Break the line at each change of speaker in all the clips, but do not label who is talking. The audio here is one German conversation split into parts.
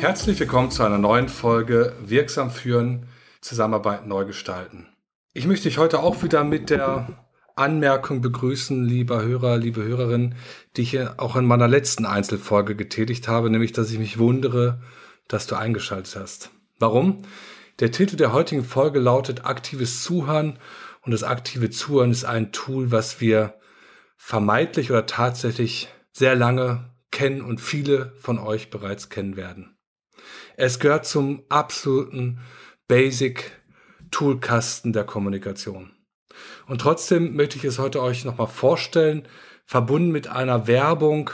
Herzlich willkommen zu einer neuen Folge Wirksam führen, Zusammenarbeit neu gestalten. Ich möchte dich heute auch wieder mit der Anmerkung begrüßen, lieber Hörer, liebe Hörerin, die ich auch in meiner letzten Einzelfolge getätigt habe, nämlich dass ich mich wundere, dass du eingeschaltet hast. Warum? Der Titel der heutigen Folge lautet Aktives Zuhören und das aktive Zuhören ist ein Tool, was wir vermeintlich oder tatsächlich sehr lange kennen und viele von euch bereits kennen werden. Es gehört zum absoluten Basic Toolkasten der Kommunikation. Und trotzdem möchte ich es heute euch nochmal vorstellen, verbunden mit einer Werbung,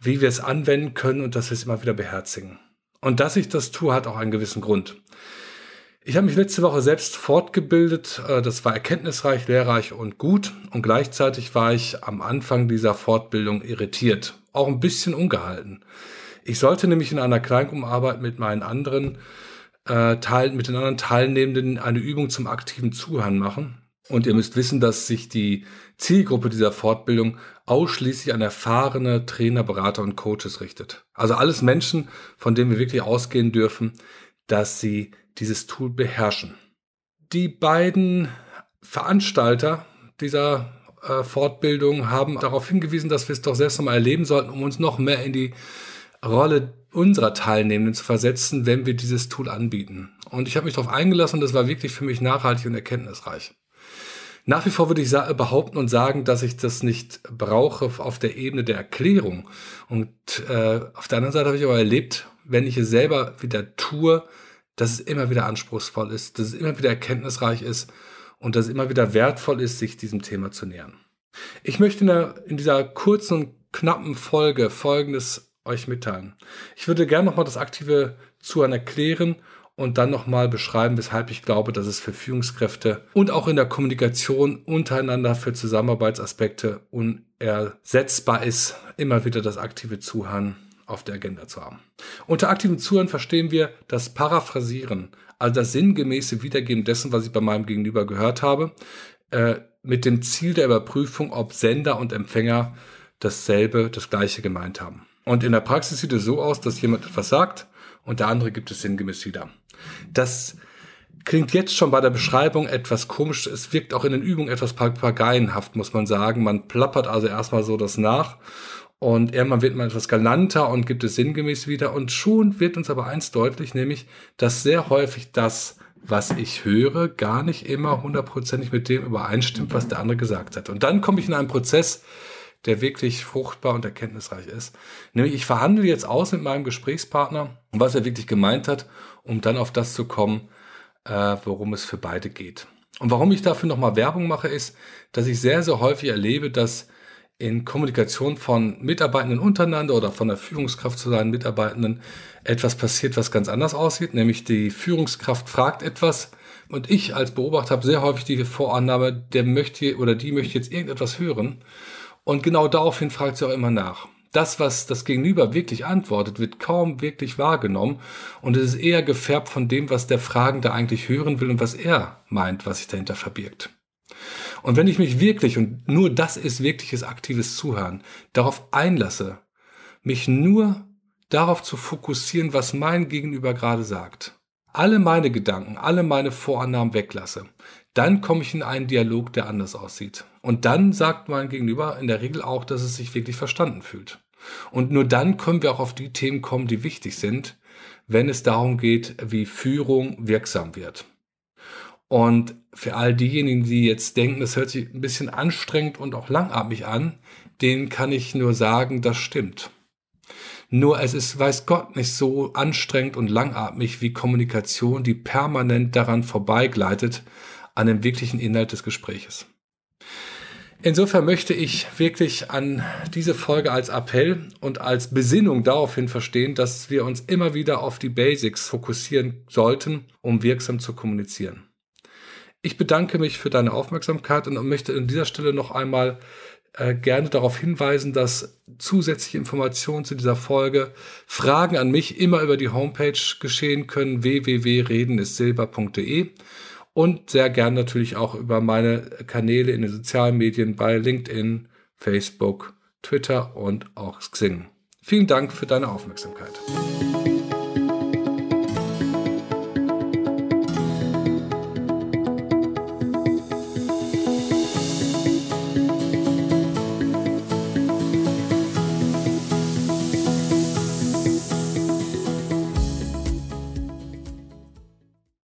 wie wir es anwenden können und dass wir es immer wieder beherzigen. Und dass ich das tue, hat auch einen gewissen Grund. Ich habe mich letzte Woche selbst fortgebildet. Äh, das war erkenntnisreich, lehrreich und gut. Und gleichzeitig war ich am Anfang dieser Fortbildung irritiert. Auch ein bisschen ungehalten. Ich sollte nämlich in einer Kleingruppenarbeit mit meinen anderen äh, Teil, mit den anderen Teilnehmenden eine Übung zum aktiven Zuhören machen. Und ihr müsst wissen, dass sich die Zielgruppe dieser Fortbildung ausschließlich an erfahrene Trainer, Berater und Coaches richtet. Also alles Menschen, von denen wir wirklich ausgehen dürfen, dass sie dieses Tool beherrschen. Die beiden Veranstalter dieser äh, Fortbildung haben darauf hingewiesen, dass wir es doch selbst nochmal erleben sollten, um uns noch mehr in die Rolle unserer Teilnehmenden zu versetzen, wenn wir dieses Tool anbieten. Und ich habe mich darauf eingelassen und das war wirklich für mich nachhaltig und erkenntnisreich. Nach wie vor würde ich behaupten und sagen, dass ich das nicht brauche auf der Ebene der Erklärung. Und äh, auf der anderen Seite habe ich aber erlebt, wenn ich es selber wieder tue, dass es immer wieder anspruchsvoll ist, dass es immer wieder erkenntnisreich ist und dass es immer wieder wertvoll ist, sich diesem Thema zu nähern. Ich möchte in, der, in dieser kurzen und knappen Folge Folgendes euch mitteilen. Ich würde gerne nochmal das aktive Zuhören erklären und dann nochmal beschreiben, weshalb ich glaube, dass es für Führungskräfte und auch in der Kommunikation untereinander für Zusammenarbeitsaspekte unersetzbar ist, immer wieder das aktive Zuhören auf der Agenda zu haben. Unter aktivem Zuhören verstehen wir das Paraphrasieren, also das sinngemäße Wiedergeben dessen, was ich bei meinem Gegenüber gehört habe, äh, mit dem Ziel der Überprüfung, ob Sender und Empfänger dasselbe, das gleiche gemeint haben. Und in der Praxis sieht es so aus, dass jemand etwas sagt und der andere gibt es sinngemäß wieder. Das klingt jetzt schon bei der Beschreibung etwas komisch. Es wirkt auch in den Übungen etwas papageienhaft, muss man sagen. Man plappert also erstmal so das nach und irgendwann wird man etwas galanter und gibt es sinngemäß wieder. Und schon wird uns aber eins deutlich, nämlich, dass sehr häufig das, was ich höre, gar nicht immer hundertprozentig mit dem übereinstimmt, was der andere gesagt hat. Und dann komme ich in einen Prozess, der wirklich fruchtbar und erkenntnisreich ist. Nämlich ich verhandle jetzt aus mit meinem Gesprächspartner, was er wirklich gemeint hat, um dann auf das zu kommen, äh, worum es für beide geht. Und warum ich dafür nochmal Werbung mache, ist, dass ich sehr, sehr häufig erlebe, dass in Kommunikation von Mitarbeitenden untereinander oder von der Führungskraft zu seinen Mitarbeitenden etwas passiert, was ganz anders aussieht. Nämlich die Führungskraft fragt etwas und ich als Beobachter habe sehr häufig die Vorannahme, der möchte oder die möchte jetzt irgendetwas hören und genau daraufhin fragt sie auch immer nach. Das, was das Gegenüber wirklich antwortet, wird kaum wirklich wahrgenommen und es ist eher gefärbt von dem, was der Fragende eigentlich hören will und was er meint, was sich dahinter verbirgt. Und wenn ich mich wirklich, und nur das ist wirkliches aktives Zuhören, darauf einlasse, mich nur darauf zu fokussieren, was mein Gegenüber gerade sagt, alle meine Gedanken, alle meine Vorannahmen weglasse, dann komme ich in einen Dialog, der anders aussieht. Und dann sagt mein Gegenüber in der Regel auch, dass es sich wirklich verstanden fühlt. Und nur dann können wir auch auf die Themen kommen, die wichtig sind, wenn es darum geht, wie Führung wirksam wird. Und für all diejenigen, die jetzt denken, das hört sich ein bisschen anstrengend und auch langatmig an, denen kann ich nur sagen, das stimmt. Nur es ist, weiß Gott, nicht so anstrengend und langatmig wie Kommunikation, die permanent daran vorbeigleitet, an dem wirklichen Inhalt des Gespräches. Insofern möchte ich wirklich an diese Folge als Appell und als Besinnung daraufhin verstehen, dass wir uns immer wieder auf die Basics fokussieren sollten, um wirksam zu kommunizieren. Ich bedanke mich für deine Aufmerksamkeit und möchte an dieser Stelle noch einmal äh, gerne darauf hinweisen, dass zusätzliche Informationen zu dieser Folge, Fragen an mich immer über die Homepage geschehen können, www.redenissilber.de und sehr gern natürlich auch über meine Kanäle in den sozialen Medien bei LinkedIn, Facebook, Twitter und auch Xing. Vielen Dank für deine Aufmerksamkeit.